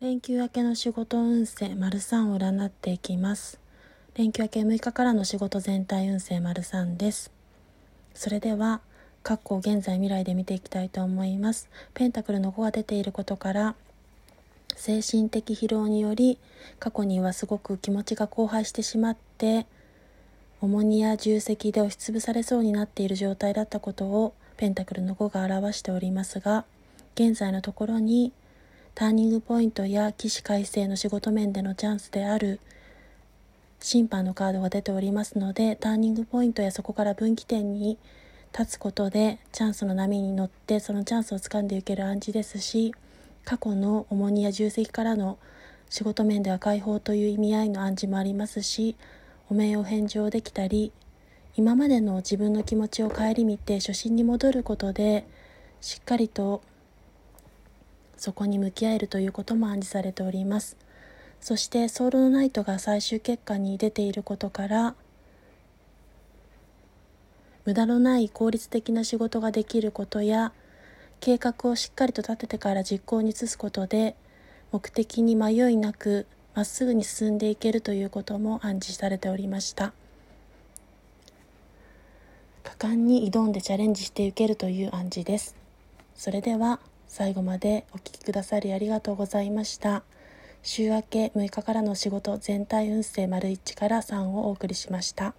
連休明けの仕事運勢丸3を占っていきます。連休明け6日からの仕事全体運勢丸3です。それでは過去現在未来で見ていきたいと思います。ペンタクルの5が出ていることから精神的疲労により過去にはすごく気持ちが荒廃してしまって重荷や重責で押しつぶされそうになっている状態だったことをペンタクルの5が表しておりますが現在のところにターニングポイントや起死回生の仕事面でのチャンスである審判のカードが出ておりますのでターニングポイントやそこから分岐点に立つことでチャンスの波に乗ってそのチャンスをつかんでいける暗示ですし過去の重荷や重責からの仕事面では解放という意味合いの暗示もありますしお名を返上できたり今までの自分の気持ちを顧みて初心に戻ることでしっかりとそこに向き合えるということも暗示されております。そしてソウルのナイトが最終結果に出ていることから無駄のない効率的な仕事ができることや計画をしっかりと立ててから実行に移すことで目的に迷いなくまっすぐに進んでいけるということも暗示されておりました。果敢に挑んでチャレンジしていけるという暗示です。それでは最後までお聴きくださりありがとうございました。週明け6日からの仕事全体運勢丸1から3をお送りしました。